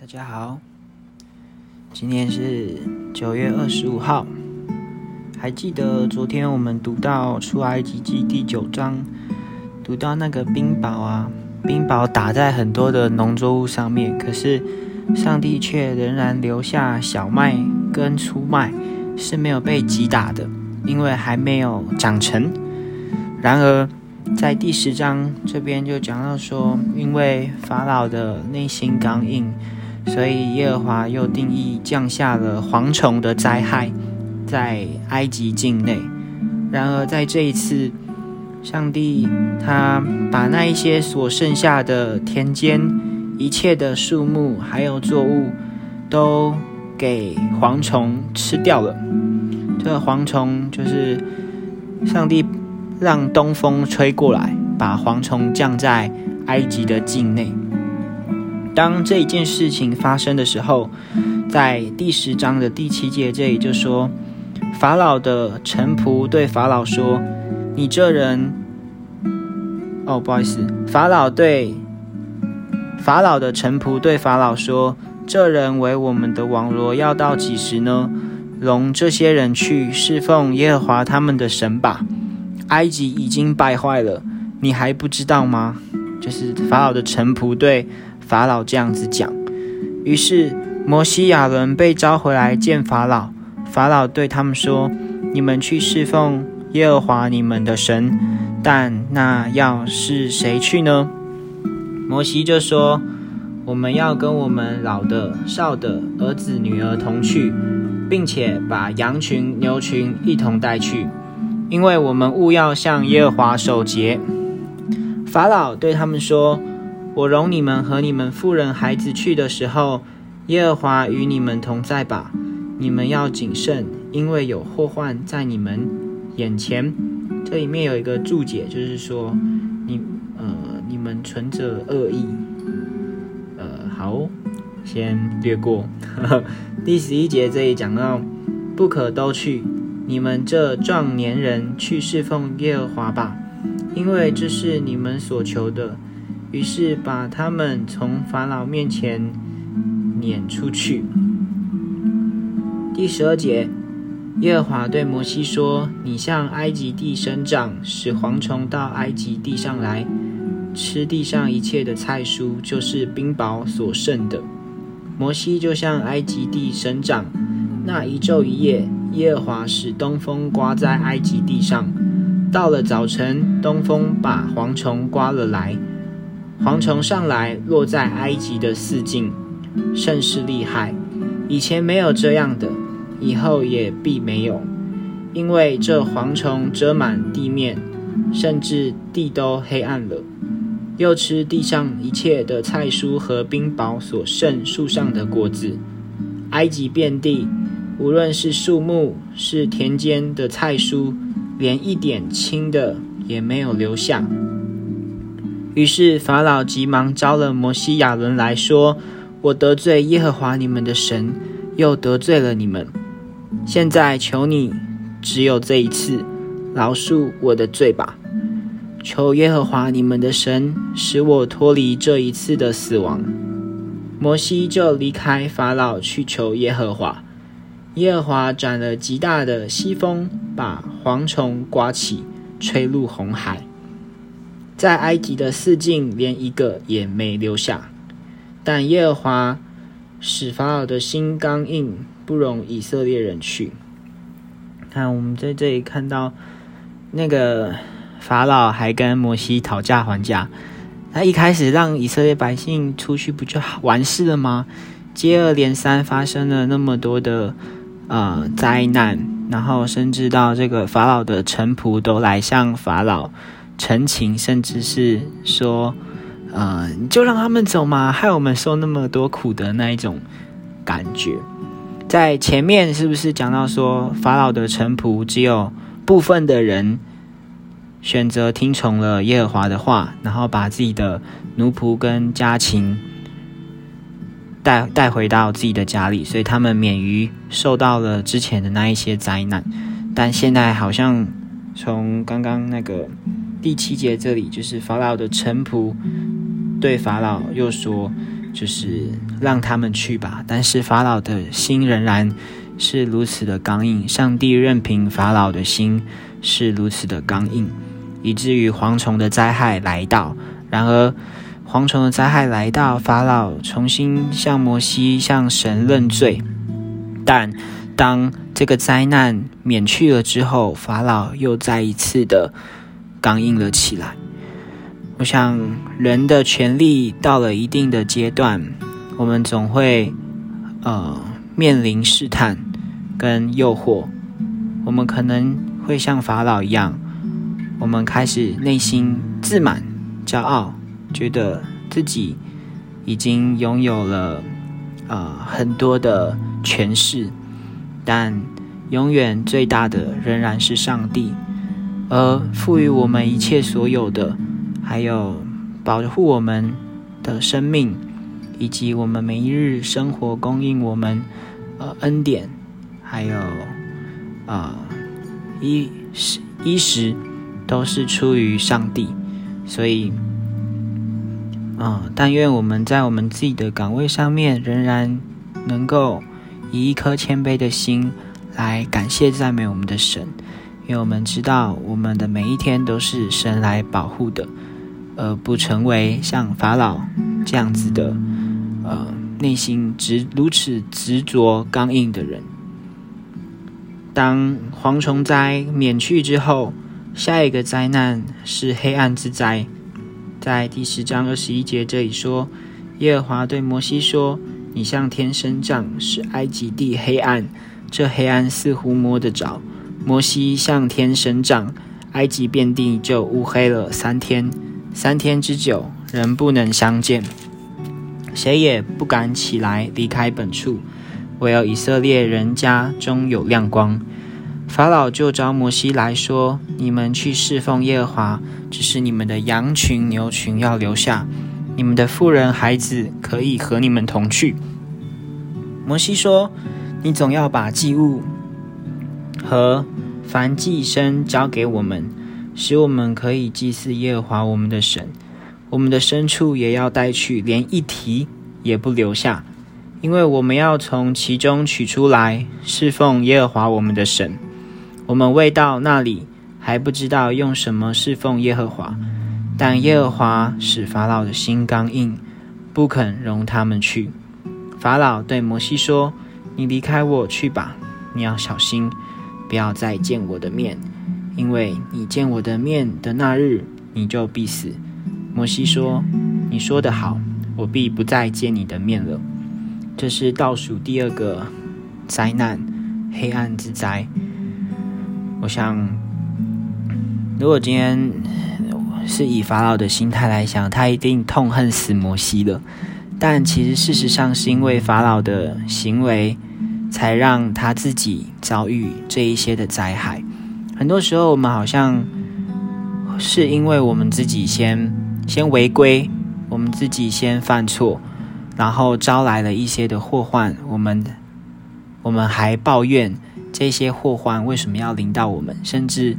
大家好，今天是九月二十五号。还记得昨天我们读到出埃及记第九章，读到那个冰雹啊，冰雹打在很多的农作物上面，可是上帝却仍然留下小麦跟粗麦是没有被击打的，因为还没有长成。然而在第十章这边就讲到说，因为法老的内心刚硬。所以耶和华又定义降下了蝗虫的灾害，在埃及境内。然而在这一次，上帝他把那一些所剩下的田间一切的树木还有作物，都给蝗虫吃掉了。这个蝗虫就是上帝让东风吹过来，把蝗虫降在埃及的境内。当这一件事情发生的时候，在第十章的第七节这里就说，法老的臣仆对法老说：“你这人……哦，不好意思，法老对法老的臣仆对法老说：‘这人为我们的网罗，要到几时呢？容这些人去侍奉耶和华他们的神吧。埃及已经败坏了，你还不知道吗？’就是法老的臣仆对。”法老这样子讲，于是摩西亚伦被召回来见法老。法老对他们说：“你们去侍奉耶和华你们的神，但那要是谁去呢？”摩西就说：“我们要跟我们老的、少的儿子、女儿同去，并且把羊群、牛群一同带去，因为我们务要向耶和华守节。”法老对他们说。我容你们和你们妇人孩子去的时候，耶和华与你们同在吧。你们要谨慎，因为有祸患在你们眼前。这里面有一个注解，就是说你呃你们存着恶意。呃，好，先略过。第十一节这里讲到，不可都去，你们这壮年人去侍奉耶和华吧，因为这是你们所求的。于是把他们从法老面前撵出去。第十二节，耶和华对摩西说：“你向埃及地生长，使蝗虫到埃及地上来，吃地上一切的菜蔬，就是冰雹所剩的。”摩西就向埃及地生长。那一昼一夜，耶和华使东风刮在埃及地上。到了早晨，东风把蝗虫刮了来。蝗虫上来，落在埃及的四境，甚是厉害。以前没有这样的，以后也必没有，因为这蝗虫遮满地面，甚至地都黑暗了。又吃地上一切的菜蔬和冰雹所剩树上的果子。埃及遍地，无论是树木，是田间的菜蔬，连一点青的也没有留下。于是法老急忙招了摩西亚伦来说：“我得罪耶和华你们的神，又得罪了你们。现在求你，只有这一次，饶恕我的罪吧。求耶和华你们的神，使我脱离这一次的死亡。”摩西就离开法老去求耶和华。耶和华转了极大的西风，把蝗虫刮起，吹入红海。在埃及的四境，连一个也没留下。但耶和华使法老的心刚硬，不容以色列人去。看，我们在这里看到，那个法老还跟摩西讨价还价。他一开始让以色列百姓出去，不就完事了吗？接二连三发生了那么多的呃灾难，然后甚至到这个法老的臣仆都来向法老。陈情，甚至是说，呃，就让他们走嘛，害我们受那么多苦的那一种感觉。在前面是不是讲到说，法老的臣仆只有部分的人选择听从了耶和华的话，然后把自己的奴仆跟家禽带带回到自己的家里，所以他们免于受到了之前的那一些灾难。但现在好像从刚刚那个。第七节这里就是法老的臣仆对法老又说：“就是让他们去吧。但是法老的心仍然是如此的刚硬，上帝任凭法老的心是如此的刚硬，以至于蝗虫的灾害来到。然而，蝗虫的灾害来到，法老重新向摩西向神认罪。但当这个灾难免去了之后，法老又再一次的刚硬了起来。我想，人的权利到了一定的阶段，我们总会呃面临试探跟诱惑。我们可能会像法老一样，我们开始内心自满、骄傲，觉得自己已经拥有了呃很多的权势，但永远最大的仍然是上帝，而赋予我们一切所有的。还有保护我们的生命，以及我们每一日生活供应我们呃恩典，还有啊衣食衣食都是出于上帝，所以啊但愿我们在我们自己的岗位上面仍然能够以一颗谦卑的心来感谢赞美我们的神，因为我们知道我们的每一天都是神来保护的。而不成为像法老这样子的，呃，内心执如此执着刚硬的人。当蝗虫灾免去之后，下一个灾难是黑暗之灾。在第十章二十一节这里说，耶和华对摩西说：“你向天伸杖，使埃及地黑暗。这黑暗似乎摸得着。摩西向天伸杖，埃及遍地就乌黑了三天。”三天之久，人不能相见，谁也不敢起来离开本处，唯有以色列人家中有亮光。法老就召摩西来说：“你们去侍奉耶和华，只是你们的羊群、牛群要留下，你们的妇人、孩子可以和你们同去。”摩西说：“你总要把祭物和凡祭牲交给我们。”使我们可以祭祀耶和华我们的神，我们的牲畜也要带去，连一蹄也不留下，因为我们要从其中取出来侍奉耶和华我们的神。我们未到那里，还不知道用什么侍奉耶和华。但耶和华使法老的心刚硬，不肯容他们去。法老对摩西说：“你离开我去吧，你要小心，不要再见我的面。”因为你见我的面的那日，你就必死。摩西说：“你说的好，我必不再见你的面了。”这是倒数第二个灾难——黑暗之灾。我想，如果今天是以法老的心态来想，他一定痛恨死摩西了。但其实事实上，是因为法老的行为，才让他自己遭遇这一些的灾害。很多时候，我们好像是因为我们自己先先违规，我们自己先犯错，然后招来了一些的祸患。我们我们还抱怨这些祸患为什么要临到我们，甚至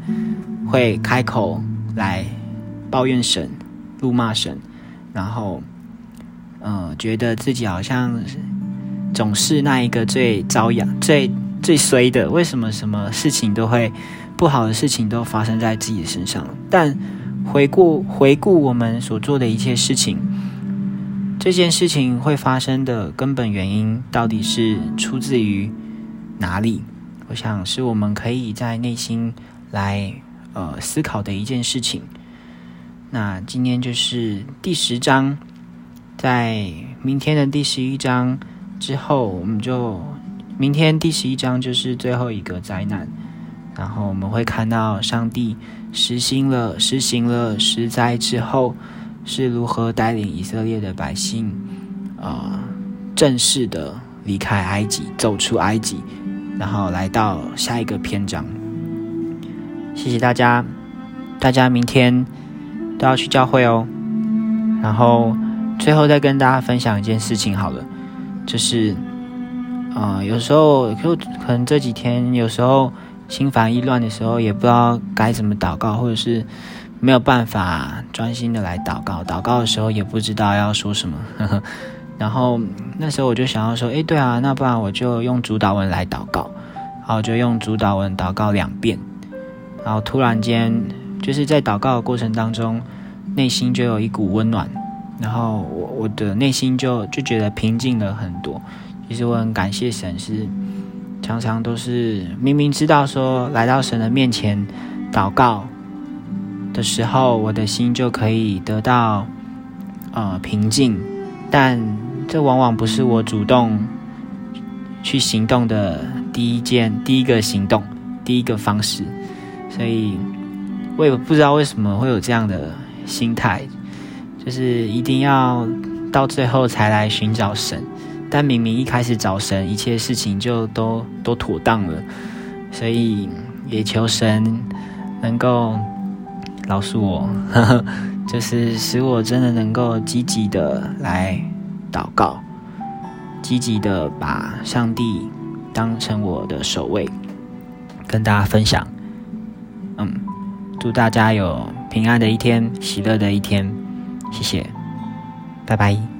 会开口来抱怨神、怒骂神，然后嗯，觉得自己好像总是那一个最遭殃、最最衰的。为什么什么事情都会？不好的事情都发生在自己身上，但回顾回顾我们所做的一切事情，这件事情会发生的根本原因到底是出自于哪里？我想是我们可以在内心来呃思考的一件事情。那今天就是第十章，在明天的第十一章之后，我们就明天第十一章就是最后一个灾难。然后我们会看到上帝实行了实行了十灾之后，是如何带领以色列的百姓，呃，正式的离开埃及，走出埃及，然后来到下一个篇章。谢谢大家，大家明天都要去教会哦。然后最后再跟大家分享一件事情好了，就是，呃，有时候就可能这几天有时候。心烦意乱的时候，也不知道该怎么祷告，或者是没有办法专心的来祷告。祷告的时候也不知道要说什么。然后那时候我就想要说，诶，对啊，那不然我就用主导文来祷告，然后就用主导文祷告两遍，然后突然间就是在祷告的过程当中，内心就有一股温暖，然后我我的内心就就觉得平静了很多。其实我很感谢神，是常常都是明明知道说来到神的面前祷告的时候，我的心就可以得到呃平静，但这往往不是我主动去行动的第一件、第一个行动、第一个方式，所以我也不知道为什么会有这样的心态，就是一定要到最后才来寻找神。但明明一开始找神，一切事情就都都妥当了，所以也求神能够饶恕我，就是使我真的能够积极的来祷告，积极的把上帝当成我的首位，跟大家分享。嗯，祝大家有平安的一天，喜乐的一天，谢谢，拜拜。